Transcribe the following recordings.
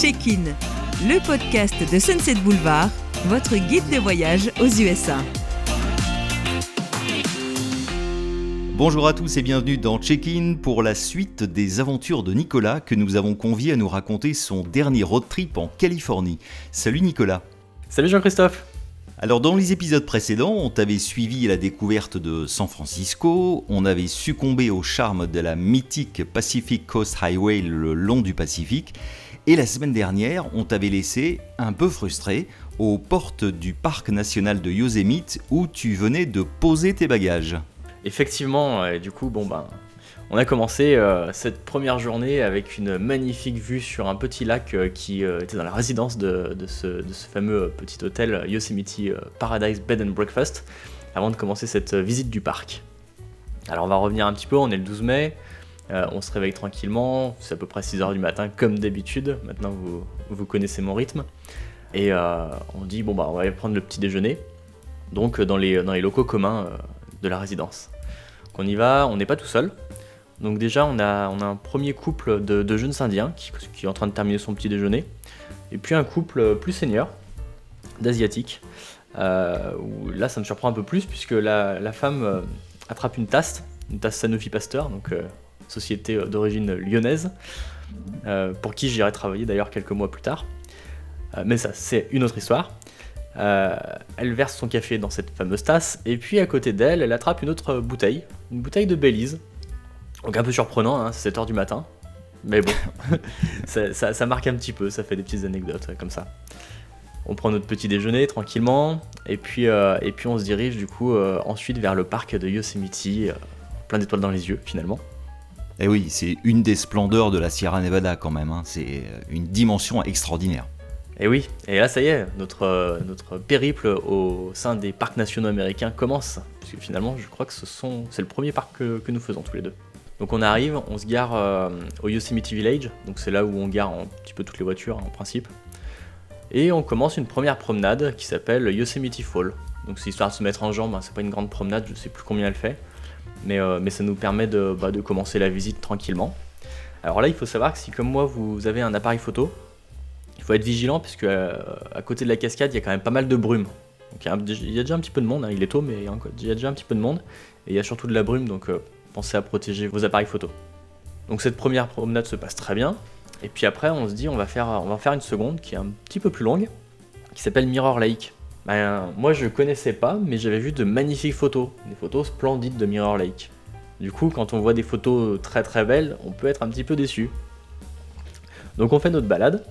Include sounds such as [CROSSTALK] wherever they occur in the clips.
Check-in, le podcast de Sunset Boulevard, votre guide de voyage aux USA. Bonjour à tous et bienvenue dans Check-in pour la suite des aventures de Nicolas que nous avons convié à nous raconter son dernier road trip en Californie. Salut Nicolas. Salut Jean-Christophe. Alors dans les épisodes précédents, on t'avait suivi à la découverte de San Francisco, on avait succombé au charme de la mythique Pacific Coast Highway le long du Pacifique, et la semaine dernière, on t'avait laissé un peu frustré aux portes du parc national de Yosemite où tu venais de poser tes bagages. Effectivement, et du coup, bon ben, on a commencé euh, cette première journée avec une magnifique vue sur un petit lac euh, qui euh, était dans la résidence de, ce, fameux petit hôtel Yosemite Paradise Bed and Breakfast, avant de commencer cette visite du parc. Alors on va revenir un petit peu, on est le 12 mai, on se réveille tranquillement, c'est à peu près 6h du matin comme d'habitude, maintenant vous, connaissez mon rythme, et on dit bon bah on va aller prendre le petit déjeuner, donc dans les, dans les locaux communs de la résidence. Donc on y va, on n'est pas tout seul, donc déjà, on a, un premier couple de, jeunes indiens qui, qui, est en train de terminer son petit déjeuner. Et puis un couple plus senior, d'asiatiques. Euh, là, ça me surprend un peu plus puisque la, femme euh, attrape une tasse, une tasse Sanofi Pasteur, donc euh, société d'origine lyonnaise, pour qui j'irai travailler d'ailleurs quelques mois plus tard. mais ça, c'est une autre histoire. elle verse son café dans cette fameuse tasse, et puis à côté d'elle, elle attrape une autre bouteille, une bouteille de Belize, donc un peu surprenant, hein, c'est 7h du matin. Mais bon, [LAUGHS] ça, marque un petit peu, ça fait des petites anecdotes comme ça. On prend notre petit déjeuner tranquillement, et puis, euh, et puis on se dirige du coup euh, ensuite vers le parc de Yosemite, euh, plein d'étoiles dans les yeux finalement. Et eh oui, c'est une des splendeurs de la Sierra Nevada quand même, hein. c'est une dimension extraordinaire. Et eh oui, et là ça y est, notre, notre périple au sein des parcs nationaux américains commence, puisque finalement je crois que ce sont, c'est le premier parc que nous faisons tous les deux. Donc on arrive, on se gare euh, au Yosemite Village, donc c'est là où on gare un petit peu toutes les voitures en principe. Et on commence une première promenade qui s'appelle Yosemite Fall. Donc c'est histoire de se mettre en jambe, hein, c'est pas une grande promenade, je sais plus combien elle fait, mais, euh, mais ça nous permet de, bah, de, commencer la visite tranquillement. Alors là il faut savoir que si comme moi vous avez un appareil photo, il faut être vigilant parce que euh, à côté de la cascade il y a quand même pas mal de brume. Donc il y a, déjà un petit peu de monde, hein, il est tôt mais il y, a déjà un petit peu de monde, et il y a surtout de la brume donc pensez à protéger vos appareils photo. Donc cette première promenade se passe très bien. Et puis après, on se dit, on va faire, on va faire une seconde qui est un petit peu plus longue, qui s'appelle Mirror Lake. Ben, moi, je connaissais pas, mais j'avais vu de magnifiques photos, des photos splendides de Mirror Lake. Du coup, quand on voit des photos très très belles, on peut être un petit peu déçu. Donc on fait notre balade.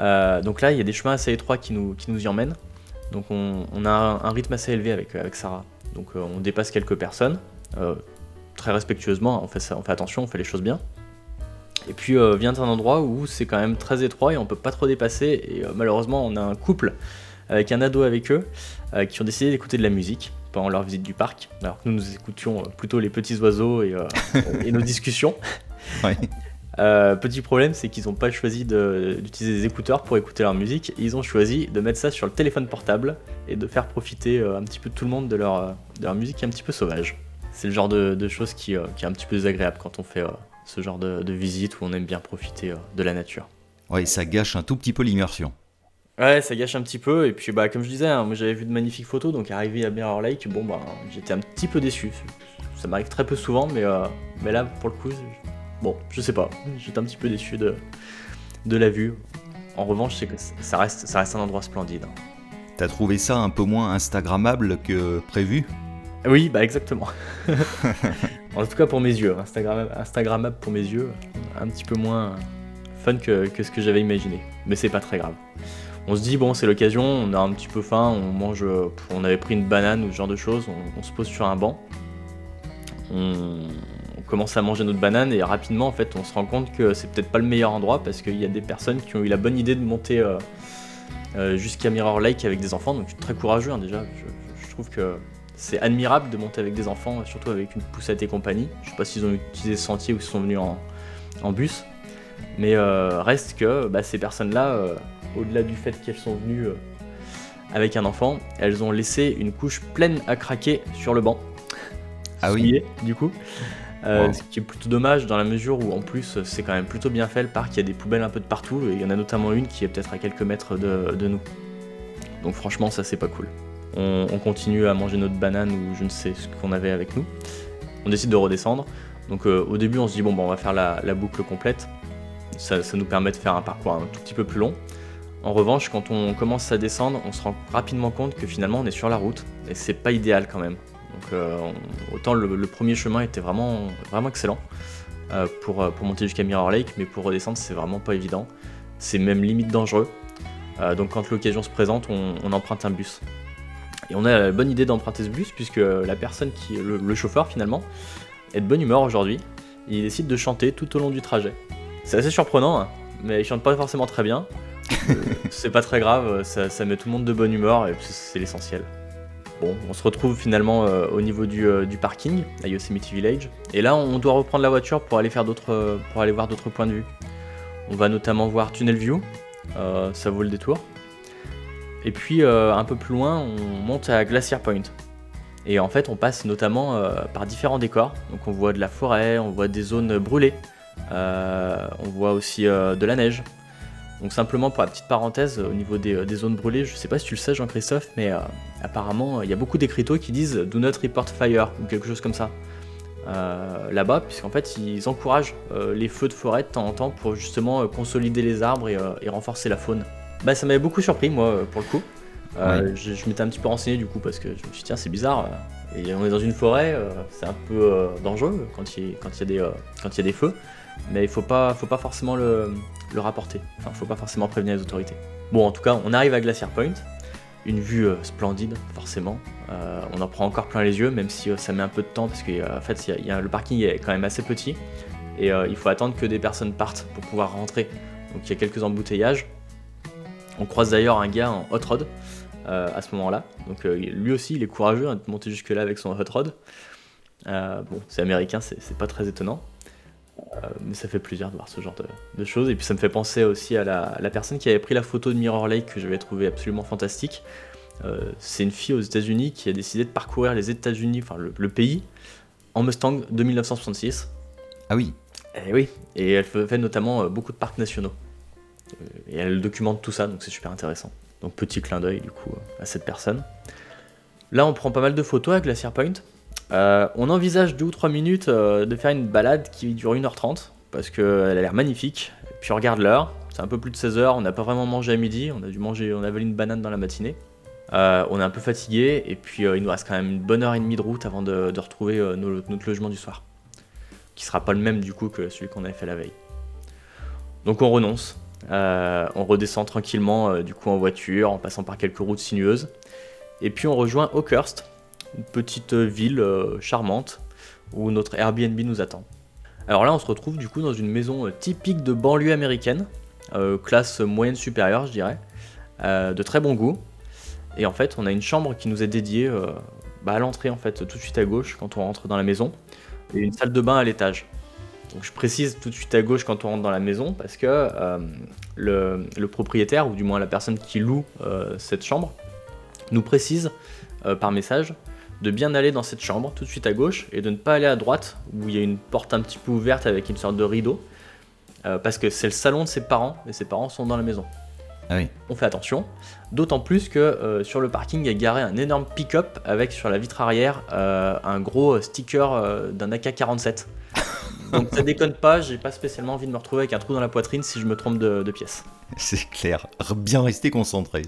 Euh, donc là, il y a des chemins assez étroits qui nous, qui nous y emmènent. Donc on, a un, rythme assez élevé avec, avec Sarah. Donc euh, on dépasse quelques personnes. Euh, très respectueusement, on fait, on fait attention, on fait les choses bien. Et puis vient un endroit où c'est quand même très étroit et on peut pas trop dépasser. Et malheureusement, on a un couple avec un ado avec eux euh, qui ont décidé d'écouter de la musique pendant leur visite du parc. Alors que nous, nous écoutions plutôt les petits oiseaux et, [LAUGHS] nos discussions. [LAUGHS] petit problème, c'est qu'ils n'ont pas choisi d'utiliser des écouteurs pour écouter leur musique. Ils ont choisi de mettre ça sur le téléphone portable et de faire profiter un petit peu tout le monde de leur, de leur musique qui est un petit peu sauvage c'est le genre de, choses qui, euh, qui, est un petit peu désagréable quand on fait euh, ce genre de, visite où on aime bien profiter euh, de la nature. Ouais, ça gâche un tout petit peu l'immersion. Ouais, ça gâche un petit peu. Et puis, bah, comme je disais, hein, moi j'avais vu de magnifiques photos, donc arrivé à Mirror Lake, bon, bah, j'étais un petit peu déçu. Ça m'arrive très peu souvent, mais, mais là, pour le coup, bon, je sais pas. J'étais un petit peu déçu de, de la vue. En revanche, c'est que ça reste, ça reste un endroit splendide. T'as trouvé ça un peu moins Instagrammable que prévu? Oui, bah exactement. [LAUGHS] en tout cas pour mes yeux, Instagram, Instagrammable pour mes yeux, un petit peu moins fun que, ce que j'avais imaginé. Mais c'est pas très grave. On se dit, bon, c'est l'occasion, on a un petit peu faim, on mange, on avait pris une banane ou ce genre de choses, on, se pose sur un banc, on, commence à manger notre banane et rapidement, en fait, on se rend compte que c'est peut-être pas le meilleur endroit parce qu'il y a des personnes qui ont eu la bonne idée de monter euh, euh, jusqu'à Mirror Lake avec des enfants, donc très courageux hein, déjà. je, trouve que c'est admirable de monter avec des enfants, surtout avec une poussette et compagnie. Je sais pas s'ils ont utilisé ce sentier ou s'ils sont venus en, bus. Mais euh, reste que bah, ces personnes-là, euh, au-delà du fait qu'elles sont venues euh, avec un enfant, elles ont laissé une couche pleine à craquer sur le banc. Ah oui Du coup. Euh, Wow. Ce qui est plutôt dommage dans la mesure où en plus c'est quand même plutôt bien fait le parc, il y a des poubelles un peu de partout et il y en a notamment une qui est peut-être à quelques mètres de, de nous. Donc franchement ça c'est pas cool. On, on continue à manger notre banane ou je ne sais ce qu'on avait avec nous. On décide de redescendre. Donc euh, au début on se dit bon bah, on va faire la, la boucle complète. Ça, ça nous permet de faire un parcours un tout petit peu plus long. En revanche quand on commence à descendre on se rend rapidement compte que finalement on est sur la route et c'est pas idéal quand même. Donc euh, autant le, premier chemin était vraiment, vraiment excellent euh, pour, euh, pour monter jusqu'à Mirror Lake, mais pour redescendre c'est vraiment pas évident. C'est même limite dangereux. Donc quand l'occasion se présente, on, emprunte un bus. Et on a la bonne idée d'emprunter ce bus puisque la personne qui le, le chauffeur finalement est de bonne humeur aujourd'hui. Il décide de chanter tout au long du trajet. C'est assez surprenant, hein, mais il chante pas forcément très bien. Euh, c'est pas très grave, ça, met tout le monde de bonne humeur et c'est- l'essentiel. Bon, on se retrouve finalement euh, au niveau du, euh, du parking à Yosemite Village. Et là, on doit reprendre la voiture pour aller faire pour aller voir d'autres points de vue. On va notamment voir Tunnel View, ça vaut le détour. Et puis un peu plus loin, on monte à Glacier Point. Et en fait, on passe notamment par différents décors. Donc on voit de la forêt, on voit des zones brûlées, on voit aussi de la neige. Donc simplement pour la petite parenthèse, au niveau des, des zones brûlées, je sais pas si tu le sais Jean-Christophe, mais euh, apparemment il y a beaucoup d'écriteaux qui disent Do not report fire ou quelque chose comme ça. euh, là-bas, puisqu'en fait ils encouragent euh, les feux de forêt de temps en temps pour justement euh, consolider les arbres et, euh, et renforcer la faune. Bah ça m'avait beaucoup surpris moi euh, pour le coup. Euh, je, je m'étais un petit peu renseigné du coup parce que je me suis dit tiens c'est bizarre. euh, Et on est dans une forêt, euh, c'est un peu euh, dangereux quand il, quand il y a des, euh, quand il y a des feux, mais il faut pas, faut pas forcément le, le rapporter. Enfin, faut pas forcément prévenir les autorités. Bon, en tout cas, on arrive à Glacier Point, une vue euh, splendide, forcément. Euh, on en prend encore plein les yeux, même si euh, ça met un peu de temps, parce que fait, le parking est quand même assez petit, et il faut attendre que des personnes partent pour pouvoir rentrer. Donc il y a quelques embouteillages. On croise d'ailleurs un gars en hot rod à ce moment-là. Donc lui aussi, il est courageux hein, de monter jusque-là avec son hot rod. Bon, c'est américain, c'est pas très étonnant. Euh, mais ça fait plaisir de voir ce genre de, de choses. Et puis ça me fait penser aussi à la, la personne qui avait pris la photo de Mirror Lake que j'avais trouvé absolument fantastique. Euh, c'est une fille aux États-Unis qui a décidé de parcourir les États-Unis, enfin le, le pays, en Mustang de 1966. Ah oui, Et oui, et elle fait notamment euh, beaucoup de parcs nationaux. Et elle documente tout ça, donc c'est super intéressant. Donc petit clin d'œil du coup à cette personne. Là, on prend pas mal de photos à Glacier Point. Euh, on envisage 2 ou 3 minutes euh, de faire une balade qui dure 1h30 parce qu'elle a l'air magnifique. Puis on regarde l'heure, c'est un peu plus de 16h, on n'a pas vraiment mangé à midi, on a dû manger, on a avalé une banane dans la matinée. Euh, on est un peu fatigué et puis euh, il nous reste quand même une bonne heure et demie de route avant de, retrouver euh, notre logement du soir. Qui sera pas le même du coup que celui qu'on avait fait la veille. Donc on renonce. Euh, on redescend tranquillement euh, du coup en voiture en passant par quelques routes sinueuses. Et puis on rejoint Oakhurst, une petite ville euh, charmante où notre Airbnb nous attend. Alors là on se retrouve du coup dans une maison euh, typique de banlieue américaine, euh, classe moyenne supérieure je dirais, de très bon goût. Et en fait on a une chambre qui nous est dédiée bah, à l'entrée en fait tout de suite à gauche quand on rentre dans la maison et une salle de bain à l'étage. Donc je précise tout de suite à gauche quand on rentre dans la maison parce que le, propriétaire, ou du moins la personne qui loue cette chambre, nous précise par message de bien aller dans cette chambre tout de suite à gauche et de ne pas aller à droite où il y a une porte un petit peu ouverte avec une sorte de rideau euh, parce que c'est le salon de ses parents et ses parents sont dans la maison. ah oui. On fait attention, d'autant plus que euh, sur le parking est garé un énorme pick-up avec sur la vitre arrière euh, un gros sticker d'un AK-47. Donc ça déconne pas, j'ai pas spécialement envie de me retrouver avec un trou dans la poitrine si je me trompe de, de pièce. C'est clair. Bien rester concentré.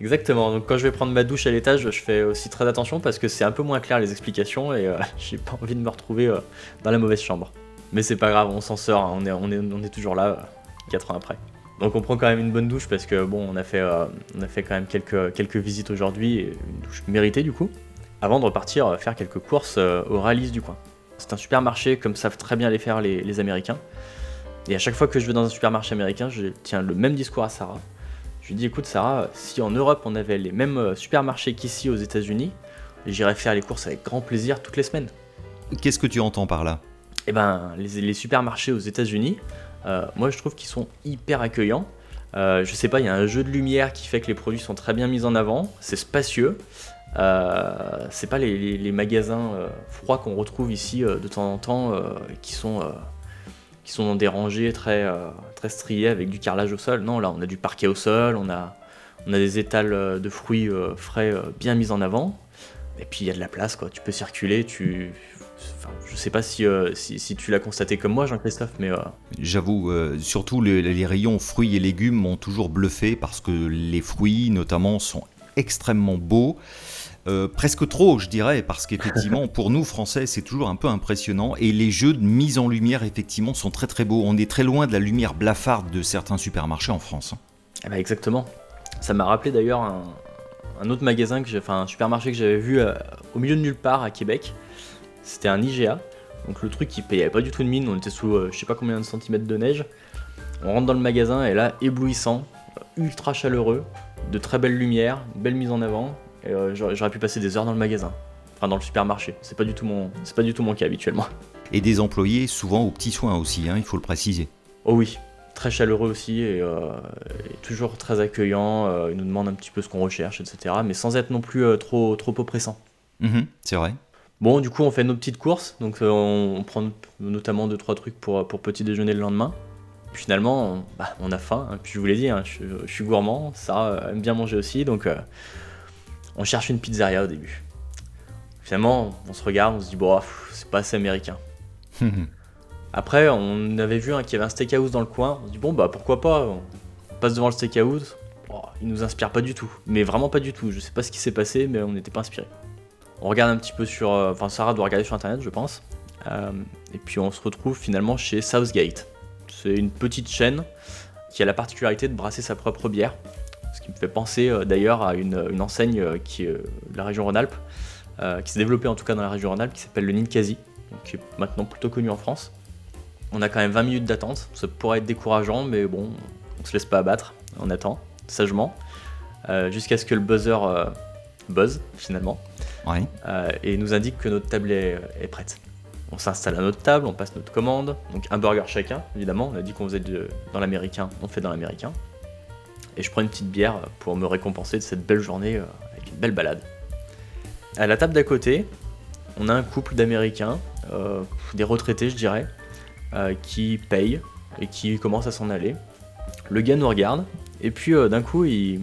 Exactement, donc quand je vais prendre ma douche à l'étage, je fais aussi très attention parce que c'est un peu moins clair les explications et euh, [LAUGHS] j'ai pas envie de me retrouver euh, dans la mauvaise chambre. Mais c'est pas grave, on s'en sort, hein, on, est, on, est, on est toujours là, 4 ans après. Donc on prend quand même une bonne douche parce que bon, on a fait, euh, on a fait quand même quelques, quelques visites aujourd'hui, une douche méritée du coup, avant de repartir euh, faire quelques courses euh, au Rally's du coin. C'est un supermarché comme savent très bien les faire les, les Américains. Et à chaque fois que je vais dans un supermarché américain, je tiens le même discours à Sarah. Je lui dis écoute Sarah, si en Europe on avait les mêmes euh, supermarchés qu'ici aux États-Unis, j'irais faire les courses avec grand plaisir toutes les semaines. Qu'est-ce que tu entends par là? Eh ben, les, les supermarchés aux États-Unis, euh, moi je trouve qu'ils sont hyper accueillants. Euh, je sais pas, il y a un jeu de lumière qui fait que les produits sont très bien mis en avant, c'est spacieux. Euh, c'est pas les, magasins euh, froids qu'on retrouve ici euh, de temps en temps, qui sont qui sont dans des rangées très très striées avec du carrelage au sol. Non, là, on a du parquet au sol, on a on a des étals de fruits frais bien mis en avant. Et puis il y a de la place, quoi. Tu peux circuler, tu. Enfin, je sais pas si, si, tu l'as constaté comme moi, Jean-Christophe, mais J'avoue, surtout les rayons fruits et légumes m'ont toujours bluffé parce que les fruits, notamment, sont extrêmement beaux. Euh, presque trop, je dirais, parce qu'effectivement, pour nous Français, c'est toujours un peu impressionnant. Et les jeux de mise en lumière, effectivement, sont très très beaux. On est très loin de la lumière blafarde de certains supermarchés en France. hein. Ah bah exactement. Ça m'a rappelé d'ailleurs un, autre magasin que enfin un supermarché que j'avais vu euh, au milieu de nulle part à Québec. C'était un IGA. Donc le truc qui payait pas du tout de mine, on était sous euh, je sais pas combien de centimètres de neige. On rentre dans le magasin et là éblouissant, ultra chaleureux, de très belles lumières, belle mise en avant. Euh, j'aurais pu passer des heures dans le magasin, enfin dans le supermarché. C'est pas du tout mon, c'est pas du tout mon cas habituellement. Et des employés souvent aux petits soins aussi, hein, il faut le préciser. Oh oui, très chaleureux aussi et, euh, et toujours très accueillant. euh, il nous demande un petit peu ce qu'on recherche, etc. Mais sans être non plus trop, trop oppressant. Mhm, c'est vrai. Bon, du coup, on fait nos petites courses. Donc, on, on prend notamment 2-3 trucs pour, pour petit déjeuner le lendemain. Puis finalement, on, bah, on a faim. hein. Puis je vous l'ai dit, hein, je, je suis gourmand. Sarah aime bien manger aussi. Donc, euh, on cherche une pizzeria au début. Finalement, on se regarde, on se dit, bon, c'est pas assez américain. [LAUGHS] Après, on avait vu hein, qu'il y avait un steakhouse dans le coin. On se dit, bon, bah pourquoi pas On passe devant le steakhouse. Oh, il nous inspire pas du tout. Mais vraiment pas du tout. Je sais pas ce qui s'est passé, mais on n'était pas inspiré. On regarde un petit peu sur. euh, Enfin, Sarah doit regarder sur internet, je pense. Euh, et puis on se retrouve finalement chez Southgate. C'est une petite chaîne qui a la particularité de brasser sa propre bière. Ce qui me fait penser euh, d'ailleurs à une, une enseigne euh, qui est euh, de la région Rhône-Alpes, qui s'est développée en tout cas dans la région Rhône-Alpes, qui s'appelle le Ninkasi, donc qui est maintenant plutôt connu en France. On a quand même 20 minutes d'attente, ça pourrait être décourageant, mais bon, on se laisse pas abattre, on attend sagement, jusqu'à ce que le buzzer buzz finalement, et nous indique que notre table est, est prête. On s'installe à notre table, on passe notre commande, donc un burger chacun, évidemment, on a dit qu'on faisait de- dans l'américain, on fait dans l'américain. Et je prends une petite bière pour me récompenser de cette belle journée euh, avec une belle balade. À la table d'à côté, on a un couple d'Américains, euh, des retraités je dirais, euh, qui payent et qui commencent à s'en aller. Le gars nous regarde, et puis euh, d'un coup il,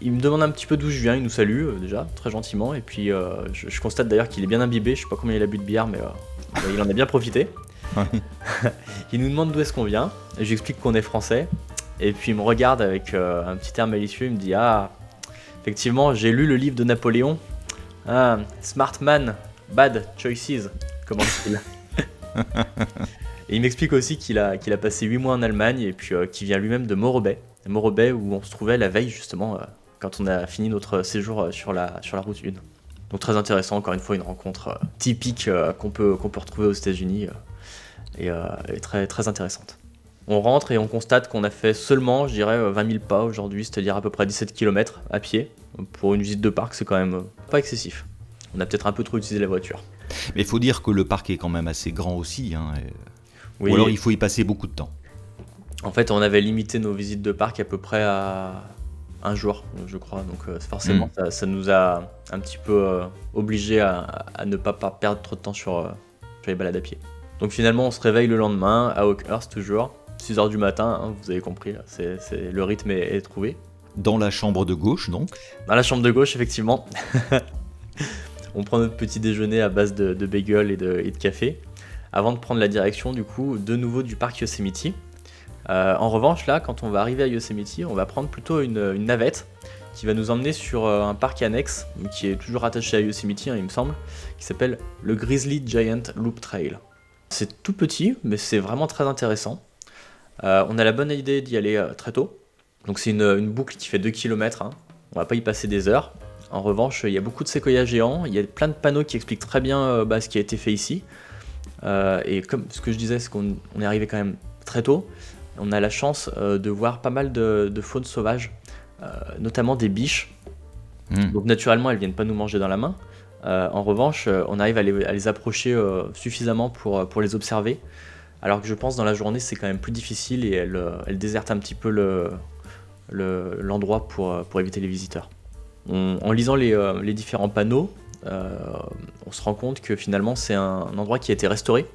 il me demande un petit peu d'où je viens, il nous salue déjà, très gentiment, et puis je, je constate d'ailleurs qu'il est bien imbibé, je sais pas combien il a bu de bière, mais il en a bien profité. [LAUGHS] il nous demande d'où est-ce qu'on vient, et j'explique qu'on est français, et puis il me regarde avec euh, un petit air malicieux, il me dit Ah, effectivement, j'ai lu le livre de Napoléon. Ah, Smart Man, Bad Choices, comment dit-il [LAUGHS] Et il m'explique aussi qu'il a, qu'il a passé 8 mois en Allemagne et puis euh, qu'il vient lui-même de Morobay. Morobay où on se trouvait la veille justement euh, quand on a fini notre séjour sur la, sur la route 1. Donc très intéressant, encore une fois une rencontre typique qu'on peut, qu'on peut retrouver aux États-Unis et, et très, très intéressante. On rentre et on constate qu'on a fait seulement, je dirais, euh, 20 000 pas aujourd'hui, c'est-à-dire à peu près 17 km à pied. Pour une visite de parc, c'est quand même euh, pas excessif. On a peut-être un peu trop utilisé la voiture. Mais il faut dire que le parc est quand même assez grand aussi. hein, et- Oui, Ou alors il faut y passer beaucoup de temps. En fait, on avait limité nos visites de parc à peu près à un jour, je crois. Donc euh, forcément, Mm. ça, ça nous a un petit peu euh, obligés à, à ne pas, pas perdre trop de temps sur, euh, sur les balades à pied. Donc finalement, on se réveille le lendemain à Oakhurst toujours, 6h du matin, hein, vous avez compris, c'est- le rythme est, est trouvé. Dans la chambre de gauche, donc. Dans la chambre de gauche, effectivement. [LAUGHS] on prend notre petit déjeuner à base de, de bagel et de, et de café, avant de prendre la direction, du coup, de nouveau du parc Yosemite. Euh, en revanche, là, quand on va arriver à Yosemite, on va prendre plutôt une, une navette qui va nous emmener sur euh, un parc annexe, qui est toujours attaché à Yosemite, hein, il me semble, qui s'appelle le Grizzly Giant Loop Trail. C'est tout petit, mais c'est vraiment très intéressant. Euh, on a la bonne idée d'y aller euh, très tôt. Donc c'est une, une boucle qui fait 2 km, on va pas y passer des heures. En revanche, il y a beaucoup de séquoias géants, il y a plein de panneaux qui expliquent très bien euh, bah, ce qui a été fait ici. Et comme ce que je disais, c'est qu'on on est arrivé quand même très tôt. On a la chance de voir pas mal de, de faune sauvage, notamment des biches. Hmm. Donc naturellement, elles viennent pas nous manger dans la main. Euh, en revanche, euh, on arrive à les, à les approcher euh, suffisamment pour, pour les observer. Alors que je pense dans la journée, c'est quand même plus difficile et elles, euh, elles désertent un petit peu le- le- l'endroit pour, euh, pour éviter les visiteurs. en lisant les, les différents panneaux, on se rend compte que finalement c'est un, endroit qui a été restauré.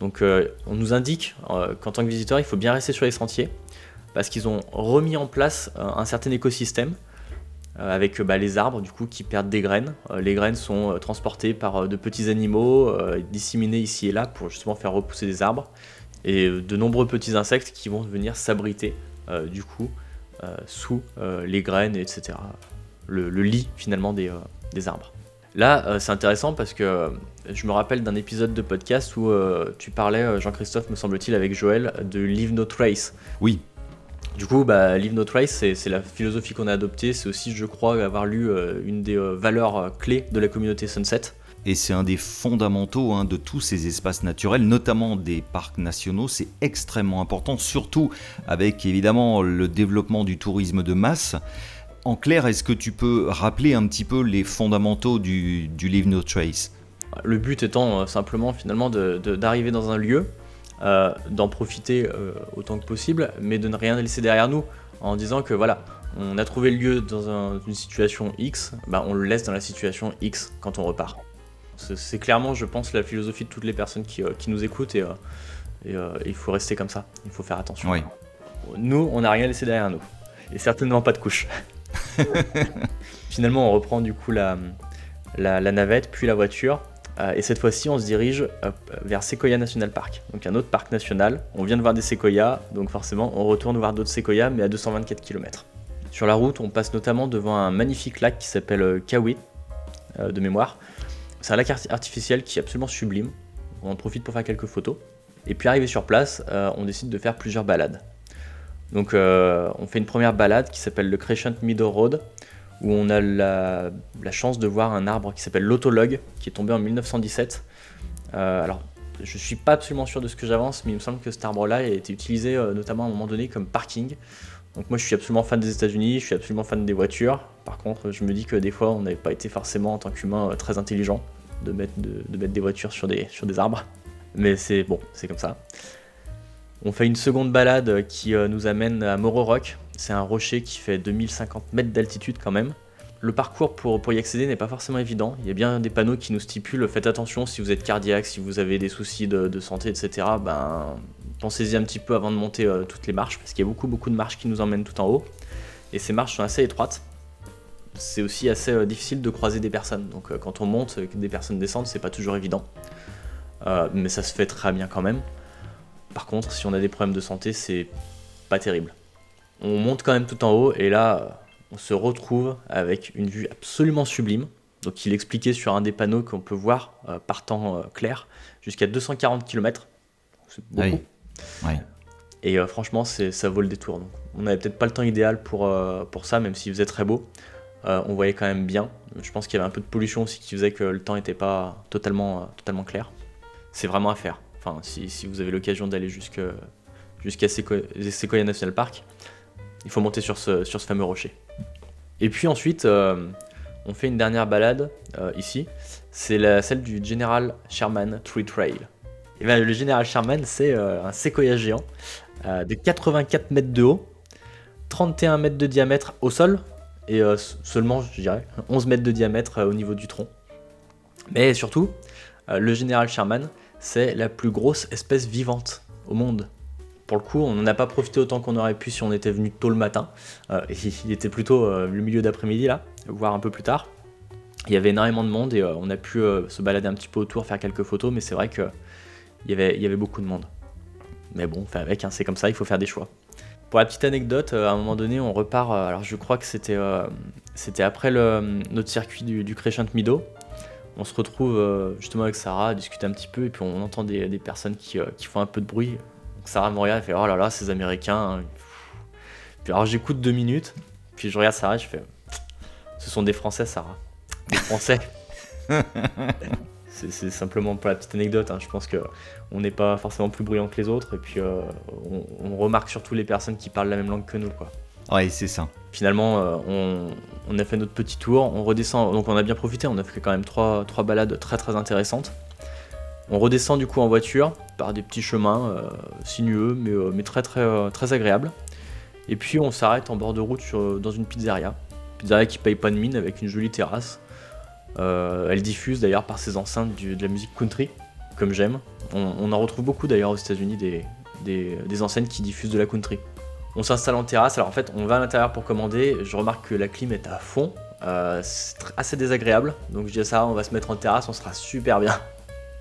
Donc on nous indique qu'en tant que visiteur, il faut bien rester sur les sentiers parce qu'ils ont remis en place un certain écosystème euh, avec bah, les arbres du coup qui perdent des graines. Euh, les graines sont euh, transportées par de petits animaux, disséminées ici et là pour justement faire repousser des arbres, et de nombreux petits insectes qui vont venir s'abriter du coup sous les graines, etc. Le, lit finalement des, arbres. Là, c'est intéressant parce que je me rappelle d'un épisode de podcast où tu parlais, Jean-Christophe, me semble-t-il, avec Joël, de Leave No Trace. Oui. Du coup, bah, Leave No Trace, c'est la philosophie qu'on a adoptée. C'est aussi, je crois, avoir lu euh, une des euh, valeurs euh, clés de la communauté Sunset. Et c'est un des fondamentaux hein, de tous ces espaces naturels, notamment des parcs nationaux. C'est extrêmement important, surtout avec évidemment le développement du tourisme de masse. En clair, est-ce que tu peux rappeler un petit peu les fondamentaux du, du Leave No Trace? Le but étant simplement finalement d'arriver dans un lieu euh, d'en profiter euh, autant que possible, mais de ne rien laisser derrière nous en disant que voilà, on a trouvé le lieu dans une situation X, bah on le laisse dans la situation X quand on repart. C'est clairement, je pense, la philosophie de toutes les personnes qui, euh, nous écoutent et, il faut rester comme ça, il faut faire attention. Nous, on n'a rien laissé derrière nous, et certainement pas de couche. [LAUGHS] Finalement, on reprend du coup la, la navette, puis la voiture, et cette fois-ci, on se dirige vers Sequoia National Park, donc un autre parc national. On vient de voir des séquoias, donc forcément, on retourne voir d'autres séquoias, mais à 224 km. Sur la route, on passe notamment devant un magnifique lac qui s'appelle euh, Kawit, euh, de mémoire. C'est un lac artificiel qui est absolument sublime. On en profite pour faire quelques photos. Et puis arrivé sur place, on décide de faire plusieurs balades. Donc on fait une première balade qui s'appelle le Crescent Meadow Road, où on a la, chance de voir un arbre qui s'appelle l'autologue, qui est tombé en 1917. Euh, alors, je suis pas absolument sûr de ce que j'avance, mais il me semble que cet arbre-là a été utilisé euh, notamment à un moment donné comme parking. Donc moi je suis absolument fan des États-Unis, je suis absolument fan des voitures. Par contre, je me dis que des fois on n'avait pas été forcément en tant qu'humain euh, très intelligent de mettre, de, mettre des voitures sur des, sur des arbres. Mais c'est bon, c'est comme ça. On fait une seconde balade qui nous amène à Moro Rock, c'est un rocher qui fait 2050 mètres d'altitude quand même. Le parcours pour, y accéder n'est pas forcément évident. Il y a bien des panneaux qui nous stipulent faites attention si vous êtes cardiaque, si vous avez des soucis de, santé, etc. Ben, pensez-y un petit peu avant de monter euh, toutes les marches parce qu'il y a beaucoup beaucoup de marches qui nous emmènent tout en haut. Et ces marches sont assez étroites. C'est aussi assez euh, difficile de croiser des personnes. Donc euh, quand on monte, que des personnes descendent, c'est pas toujours évident. mais ça se fait très bien quand même. Par contre, si on a des problèmes de santé, c'est pas terrible. On monte quand même tout en haut et là, on se retrouve avec une vue absolument sublime. Donc il expliquait sur un des panneaux qu'on peut voir euh, par temps euh, clair jusqu'à 240 km. C'est beaucoup. Et euh, franchement, ça vaut le détour. on n'avait peut-être pas le temps idéal pour, pour ça, même s'il faisait très beau. on voyait quand même bien. Je pense qu'il y avait un peu de pollution aussi qui faisait que le temps n'était pas totalement, totalement clair. C'est vraiment à faire. Enfin, si, si vous avez l'occasion d'aller jusqu'à Sequoia National Park, il faut monter sur ce, fameux rocher. Et puis ensuite, euh, on fait une dernière balade euh, ici. C'est celle du General Sherman Tree Trail. Et ben, le General Sherman, c'est euh, un séquoia géant de 84 mètres de haut, 31 mètres de diamètre au sol, et seulement, je dirais, 11 mètres de diamètre au niveau du tronc. Mais surtout, le General Sherman, c'est la plus grosse espèce vivante au monde pour le coup, on n'en a pas profité autant qu'on aurait pu si on était venu tôt le matin. Euh, il était plutôt euh, le milieu d'après-midi là, voire un peu plus tard. Il y avait énormément de monde et euh, on a pu se balader un petit peu autour, faire quelques photos, mais c'est vrai qu'il y avait, y avait beaucoup de monde. Mais bon, fait avec, hein, c'est comme ça, il faut faire des choix. Pour la petite anecdote, à un moment donné, on repart. alors je crois que c'était après notre circuit du, Crescent Mido. On se retrouve justement avec Sarah, discuter un petit peu, et puis on entend des, personnes qui font un peu de bruit. Sarah elle fait Oh là là, ces Américains. Hein. Puis alors j'écoute deux minutes, puis je regarde Sarah, je fais Ce sont des Français, Sarah. Des Français. [LAUGHS] c'est simplement pour la petite anecdote. Hein. Je pense qu'on n'est pas forcément plus bruyant que les autres, et puis euh, on, remarque surtout les personnes qui parlent la même langue que nous. Quoi. Ouais, c'est ça. Finalement, euh, on, on, a fait notre petit tour, on redescend, donc on a bien profité, on a fait quand même trois, trois balades très très intéressantes. On redescend du coup en voiture par des petits chemins euh, sinueux mais, euh, mais très, très, euh, très agréables. Et puis on s'arrête en bord de route dans une pizzeria. Pizzeria qui paye pas de mine avec une jolie terrasse. Elle diffuse d'ailleurs par ses enceintes de la musique country, comme j'aime. On, en retrouve beaucoup d'ailleurs aux États-Unis des, des, qui diffusent de la country. On s'installe en terrasse, alors en fait on va à l'intérieur pour commander, je remarque que la clim est à fond, c'est assez désagréable, donc je dis à ça, on va se mettre en terrasse, on sera super bien.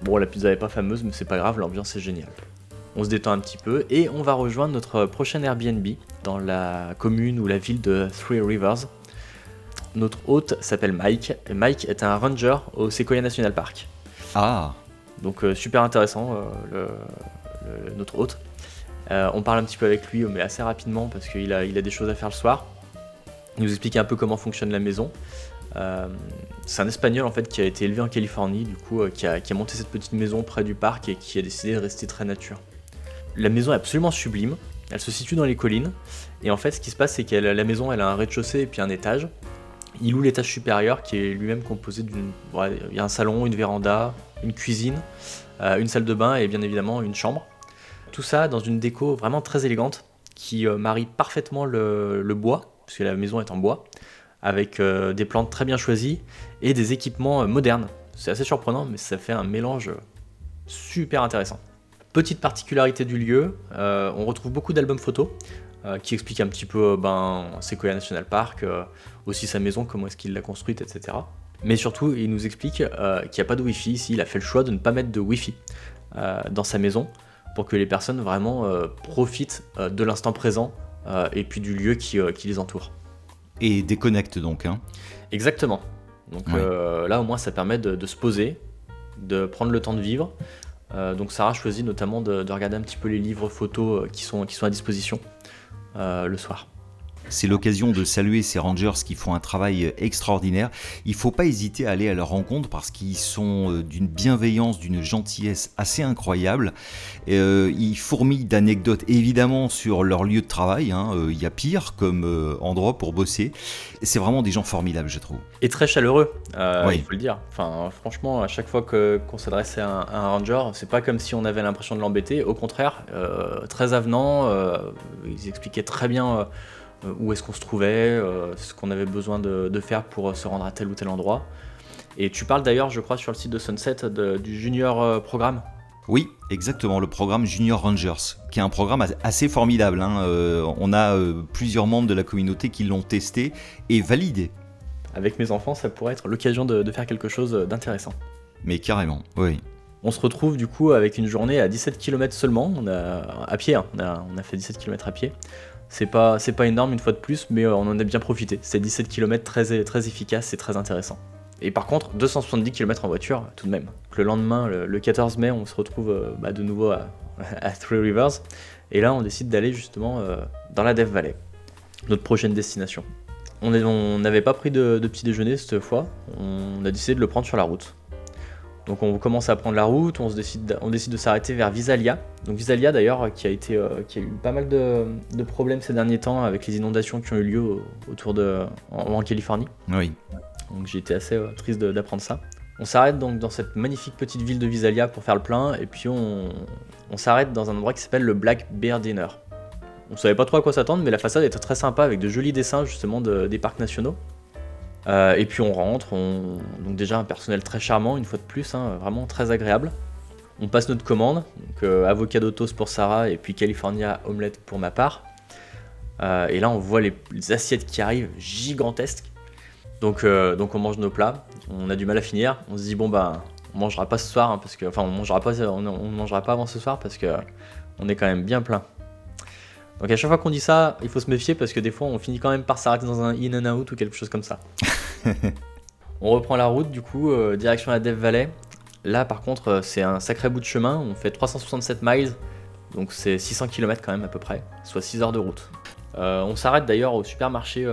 Bon la pizza est pas fameuse mais c'est pas grave, l'ambiance est géniale. On se détend un petit peu et on va rejoindre notre prochain Airbnb dans la commune ou la ville de Three Rivers. Notre hôte s'appelle Mike. Et Mike est un ranger au Sequoia National Park. Ah Donc euh, super intéressant, euh, notre hôte. Euh, on parle un petit peu avec lui, mais assez rapidement parce qu'il a, il a des choses à faire le soir. Il nous explique un peu comment fonctionne la maison. C'est un espagnol en fait qui a été élevé en Californie, du coup, qui a, qui, a, monté cette petite maison près du parc et qui a décidé de rester très nature. La maison est absolument sublime. Elle se situe dans les collines. Et en fait, ce qui se passe, c'est que la maison, elle a un rez-de-chaussée et puis un étage. Il loue l'étage supérieur qui est lui-même composé d'une. il y a un salon, une véranda, une cuisine, euh, une salle de bain et bien évidemment une chambre. Tout ça dans une déco vraiment très élégante qui euh, marie parfaitement le, bois, puisque la maison est en bois, avec euh, des plantes très bien choisies et des équipements modernes. C'est assez surprenant, mais ça fait un mélange super intéressant. Petite particularité du lieu, on retrouve beaucoup d'albums photos qui expliquent un petit peu ben, Sequoia National Park, aussi sa maison, comment est-ce qu'il l'a construite, etc. Mais surtout, il nous explique euh, qu'il n'y a pas de Wi-Fi ici. Il a fait le choix de ne pas mettre de Wi-Fi euh, dans sa maison pour que les personnes vraiment euh, profitent de l'instant présent et puis du lieu qui, les entoure. Et déconnecte donc. Hein. Exactement. Donc là, au moins, ça permet de, se poser, de prendre le temps de vivre. donc Sarah choisit notamment de, de, regarder un petit peu les livres photos qui sont, qui sont à disposition le soir. C'est l'occasion de saluer ces rangers qui font un travail extraordinaire. Il ne faut pas hésiter à aller à leur rencontre parce qu'ils sont euh, d'une bienveillance, d'une gentillesse assez incroyable. Euh, ils fourmillent d'anecdotes évidemment sur leur lieu de travail. Hein. Euh, il y a pire comme endroit pour bosser. C'est vraiment des gens formidables, je trouve. Et très chaleureux, il faut le dire. Enfin, franchement, à chaque fois qu'on s'adressait à, un ranger, c'est pas comme si on avait l'impression de l'embêter. Au contraire, très avenant. ils expliquaient très bien où est-ce qu'on se trouvait, euh, ce qu'on avait besoin de, faire pour euh, se rendre à tel ou tel endroit. Et tu parles d'ailleurs, je crois, sur le site de Sunset du Junior Programme. Oui, exactement, le programme Junior Rangers, qui est un programme assez formidable. Hein. on a plusieurs membres de la communauté qui l'ont testé et validé. Avec mes enfants, ça pourrait être l'occasion de, faire quelque chose d'intéressant. Mais carrément, oui. On se retrouve du coup avec une journée à 17 km seulement, on a, à pied, hein. on, a, on, a, fait 17 km à pied. C'est pas, énorme une fois de plus, mais euh, on en a bien profité. C'est 17 km très, très efficace et très intéressant. Et par contre, 270 km en voiture, tout de même. Le lendemain, le, 14 mai, on se retrouve euh, bah, de nouveau [LAUGHS] à, Three Rivers. Et là, on décide d'aller justement euh, dans la Death Valley, notre prochaine destination. On n'avait pas pris de, petit déjeuner cette fois, on a décidé de le prendre sur la route. Donc on commence à prendre la route, on, se décide, on décide de s'arrêter vers Visalia. Donc Visalia d'ailleurs qui a été euh, qui a eu pas mal de, problèmes ces derniers temps avec les inondations qui ont eu lieu autour de en, Californie. Oui. Donc j'ai été assez euh, triste d'apprendre ça. On s'arrête donc dans cette magnifique petite ville de Visalia pour faire le plein et puis on, s'arrête dans un endroit qui s'appelle le Black Bear Dinner. On savait pas trop à quoi s'attendre mais la façade était très sympa avec de jolis dessins justement des parcs nationaux. Euh, et puis on rentre, donc déjà un personnel très charmant, une fois de plus, hein, vraiment très agréable. On passe notre commande, donc euh, avocado toast pour Sarah et puis California omelette pour ma part. Euh, et là on voit les, assiettes qui arrivent gigantesques. Donc, donc on mange nos plats, on a du mal à finir, on se dit bon bah on mangera pas ce soir, hein, parce que enfin on mangera pas, on, mangera pas avant ce soir parce que on est quand même bien plein. Donc à chaque fois qu'on dit ça, il faut se méfier parce que des fois on finit quand même par s'arrêter dans un in and out ou quelque chose comme ça. [LAUGHS] on reprend la route du coup, euh, direction la Dev Valley. Là par contre euh, c'est un sacré bout de chemin, on fait 367 miles, donc c'est 600 km quand même à peu près, soit 6 heures de route. Euh, on s'arrête d'ailleurs au supermarché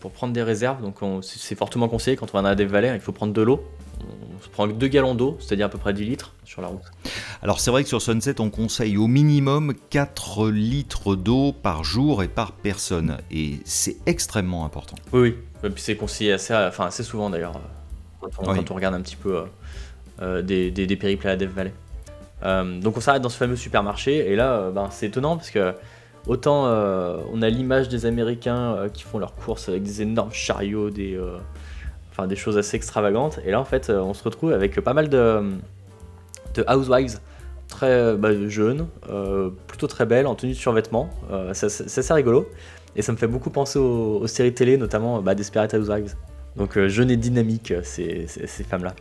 pour prendre des réserves, donc c'est fortement conseillé quand on va dans la Dev Valley, il faut prendre de l'eau. On se prend deux gallons d'eau, c'est-à-dire à peu près 10 litres sur la route. Alors c'est vrai que sur Sunset, on conseille au minimum 4 litres d'eau par jour et par personne. Et c'est extrêmement important. Oui, oui. Et puis c'est conseillé assez, enfin, assez souvent d'ailleurs, quand, on regarde un petit peu euh, euh, des, des, périples à la Dev Valley. Euh, donc on s'arrête dans ce fameux supermarché et là ben, c'est étonnant parce que Autant on a l'image des Américains qui font leurs courses avec des énormes chariots, des, enfin, des choses assez extravagantes. Et là, en fait, on se retrouve avec pas mal de, housewives très bah, jeunes, plutôt très belles, en tenue de survêtement. c'est assez rigolo. Et ça me fait beaucoup penser aux, séries télé, notamment bah, Desperate Housewives. Donc euh, jeune et dynamique, euh, ces, femmes-là.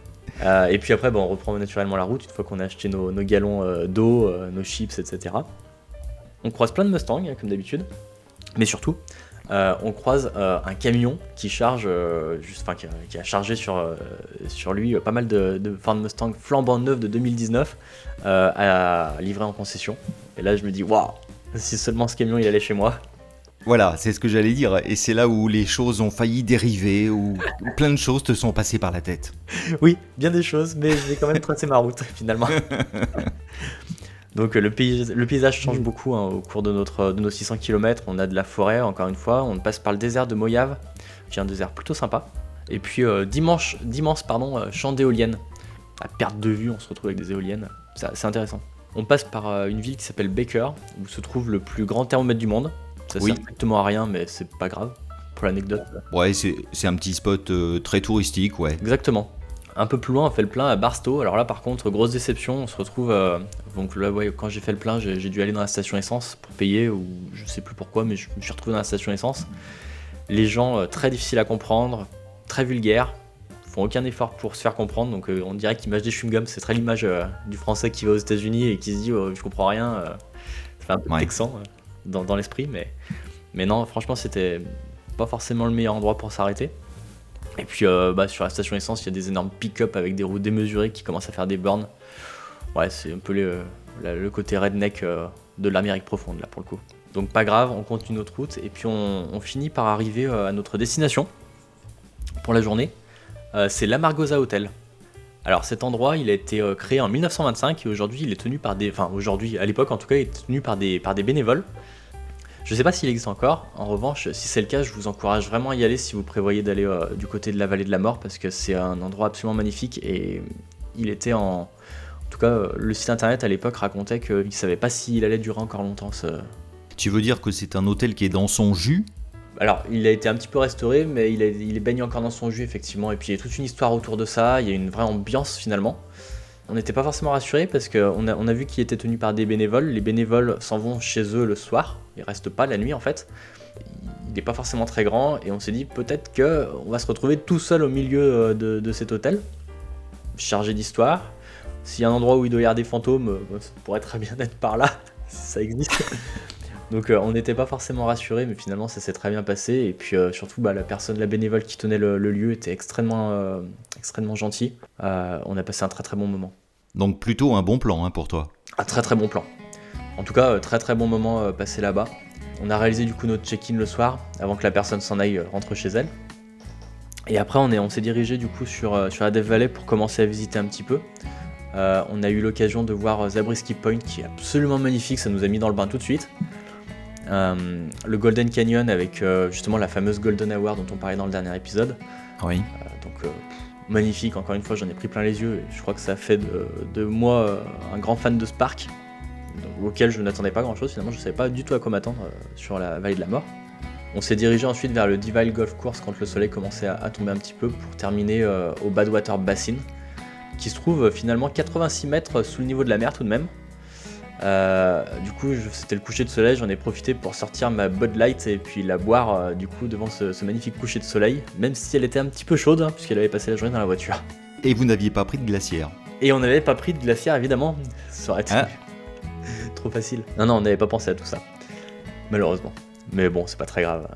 Euh, et puis après, bon, on reprend naturellement la route une fois qu'on a acheté nos, galons d'eau, nos chips, etc. On croise plein de Mustangs, hein, comme d'habitude. Mais surtout, on croise un camion qui charge, juste, qui, qui, a chargé sur, sur lui pas mal de, de Ford Mustang flambant neuf de 2019 à livrer en concession. Et là, je me dis, waouh, si seulement ce camion il allait chez moi, voilà, c'est ce que j'allais dire. Et c'est là où les choses ont failli dériver, où plein de choses te sont passées par la tête. Oui, bien des choses, mais j'ai quand même tracé ma route finalement. [LAUGHS] Donc le, le, paysage change beaucoup hein, au cours de, notre, de nos 600 km. On a de la forêt, encore une fois. On passe par le désert de Moyave, qui est un désert plutôt sympa. Et puis euh, dimanche, dimanche pardon, euh, champ d'éoliennes. À perte de vue, on se retrouve avec des éoliennes. C'est intéressant. On passe par euh, une ville qui s'appelle Baker, où se trouve le plus grand thermomètre du monde. Ça oui. sert strictement à rien, mais c'est pas grave pour l'anecdote. Ouais, c'est un petit spot euh, très touristique, ouais. Exactement. Un peu plus loin, on fait le plein à Barstow. Alors là, par contre, grosse déception. On se retrouve. Euh, donc là, ouais, quand j'ai fait le plein, j'ai dû aller dans la station essence pour payer, ou je sais plus pourquoi, mais je me suis retrouvé dans la station essence. Les gens, euh, très difficiles à comprendre, très vulgaires, font aucun effort pour se faire comprendre. Donc on dirait qu'image des chewing-gums, c'est très l'image du français qui va aux États-Unis et qui se dit oh, je comprends rien. c'est un peu texan dans, dans l'esprit, mais mais non, franchement, c'était pas forcément le meilleur endroit pour s'arrêter. Et puis euh, bah, sur la station essence, il y a des énormes pick-up avec des roues démesurées qui commencent à faire des bornes. Ouais, c'est un peu le, côté redneck euh, de l'Amérique profonde là pour le coup. Donc pas grave, on continue notre route et puis on, finit par arriver euh, à notre destination pour la journée. c'est l'Amargosa Hotel. Alors cet endroit, il a été créé en 1925 et aujourd'hui il est tenu par des, enfin aujourd'hui, à l'époque en tout cas, il est tenu par des, par des bénévoles. Je ne sais pas s'il existe encore. En revanche, si c'est le cas, je vous encourage vraiment à y aller si vous prévoyez d'aller euh, du côté de la vallée de la mort parce que c'est un endroit absolument magnifique et il était en. En tout cas, euh, le site internet à l'époque racontait qu'il ne savait pas s'il allait durer encore longtemps. Ce... Tu veux dire que c'est un hôtel qui est dans son jus? Alors, il a été un petit peu restauré, mais il il est baigné encore dans son jus, effectivement. Et puis, il y a toute une histoire autour de ça. Il y a une vraie ambiance, finalement on n'était pas forcément rassurés parce qu'on a, on a vu qu'il était tenu par des bénévoles. Les bénévoles s'en vont chez eux le soir, ils restent pas la nuit en fait. Il n'est pas forcément très grand et on s'est dit peut-être qu'on va se retrouver tout seul au milieu euh, de, cet hôtel, chargé d'histoire. S'il y a un endroit où il doit y avoir des fantômes, euh, ça pourrait très bien [LAUGHS] être par là, ça existe. [LAUGHS] Donc euh, on n'était pas forcément rassurés, mais finalement ça s'est très bien passé. Et puis surtout, bah, la personne, la bénévole qui tenait le, lieu était extrêmement, extrêmement gentil. on a passé un très très bon moment. Donc plutôt un bon plan hein, pour toi. Un très très bon plan. En tout cas, euh, très très bon moment euh, passé là-bas. On a réalisé du coup notre check-in le soir, avant que la personne s'en aille euh, rentre chez elle. Et après, on, est, on s'est dirigé du coup sur, sur la Death Valley pour commencer à visiter un petit peu. on a eu l'occasion de voir Zabriskie Point qui est absolument magnifique, ça nous a mis dans le bain tout de suite. le Golden Canyon avec justement la fameuse Golden Hour dont on parlait dans le dernier épisode. Oui. donc magnifique, encore une fois j'en ai pris plein les yeux et je crois que ça fait de, moi euh, un grand fan de Spark, auquel je n'attendais pas grand chose finalement, je ne savais pas du tout à quoi m'attendre euh, sur la vallée de la mort. On s'est dirigé ensuite vers le Divide Golf Course quand le soleil commençait à, tomber un petit peu pour terminer euh, au Badwater Basin, qui se trouve finalement 86 mètres sous le niveau de la mer tout de même. Euh, du coup, c'était le coucher de soleil, j'en ai profité pour sortir ma Bud Light et puis la boire euh, du coup devant ce, magnifique coucher de soleil, même si elle était un petit peu chaude, hein, puisqu'elle avait passé la journée dans la voiture. Et vous n'aviez pas pris de glacière Et on n'avait pas pris de glacière, évidemment. Ça aurait été trop facile. Non, non, on n'avait pas pensé à tout ça. Malheureusement. Mais bon, c'est pas très grave.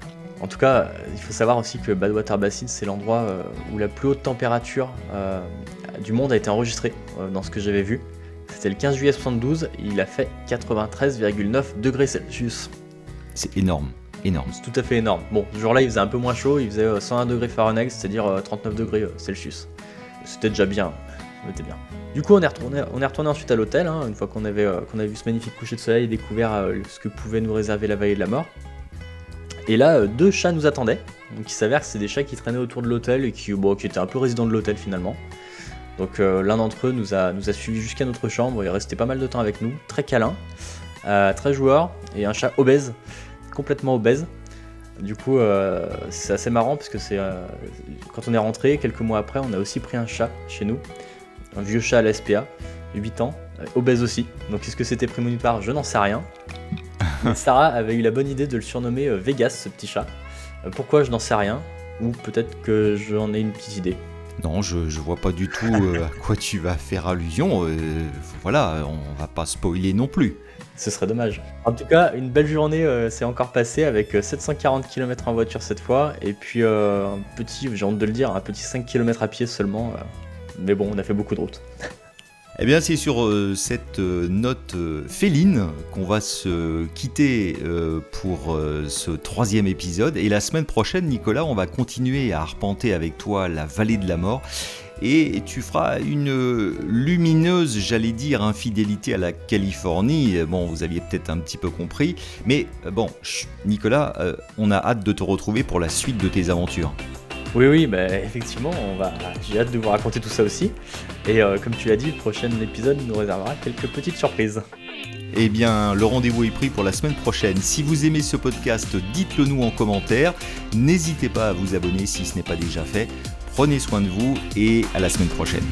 En tout cas, il faut savoir aussi que Badwater Basin, c'est l'endroit euh, où la plus haute température du monde a été enregistrée, dans ce que j'avais vu. C'était le 15 juillet 72, il a fait 93,9 degrés Celsius. C'est énorme, énorme. C'est tout à fait énorme. Bon, ce jour-là, il faisait un peu moins chaud, il faisait 101 euh, degrés Fahrenheit, c'est-à-dire 39 euh, degrés euh, Celsius. C'était déjà bien, c'était bien. Du coup, on est retourné, on est retourné ensuite à l'hôtel, hein, une fois qu'on avait, qu'on vu ce magnifique coucher de soleil et découvert ce que pouvait nous réserver la vallée de la mort. Et là, deux chats nous attendaient. Donc il s'avère que c'est des chats qui traînaient autour de l'hôtel et qui, bon, qui étaient un peu résidents de l'hôtel finalement. Donc euh, l'un d'entre eux nous a, nous a suivis jusqu'à notre chambre, il restait pas mal de temps avec nous, très câlin. euh, 13 joueurs et un chat obèse, complètement obèse. Du coup, euh, c'est assez marrant parce que c'est quand on est rentré, quelques mois après, on a aussi pris un chat chez nous, un vieux chat à la SPA, 8 ans, obèse aussi. Donc est-ce que c'était prémonitoire Je n'en sais rien. Mais [LAUGHS] Sarah avait eu la bonne idée de le surnommer Vegas, ce petit chat. Pourquoi Je n'en sais rien? Ou peut-être que j'en ai une petite idée. Non, je, je vois pas du tout euh, à quoi tu vas faire allusion. euh, voilà, on va pas spoiler non plus. Ce serait dommage. En tout cas, une belle journée euh, s'est encore passée avec euh, 740 km en voiture cette fois, et puis un petit, j'ai honte de le dire, un petit 5 km à pied seulement. mais bon, on a fait beaucoup de route. [LAUGHS] Eh bien, c'est sur euh, cette euh, note euh, féline qu'on va se quitter pour ce troisième épisode. Et la semaine prochaine, Nicolas, on va continuer à arpenter avec toi la vallée de la mort. Et tu feras une lumineuse, j'allais dire, infidélité à la Californie. Bon, vous aviez peut-être un petit peu compris. Mais bon, Nicolas, on a hâte de te retrouver pour la suite de tes aventures. Oui, oui, bah, effectivement, va... j'ai hâte de vous raconter tout ça aussi. Et euh, comme tu l'as dit, le prochain épisode nous réservera quelques petites surprises. Eh bien, le rendez-vous est pris pour la semaine prochaine. Si vous aimez ce podcast, dites-le nous en commentaire. N'hésitez pas à vous abonner si ce n'est pas déjà fait. Prenez soin de vous et à la semaine prochaine.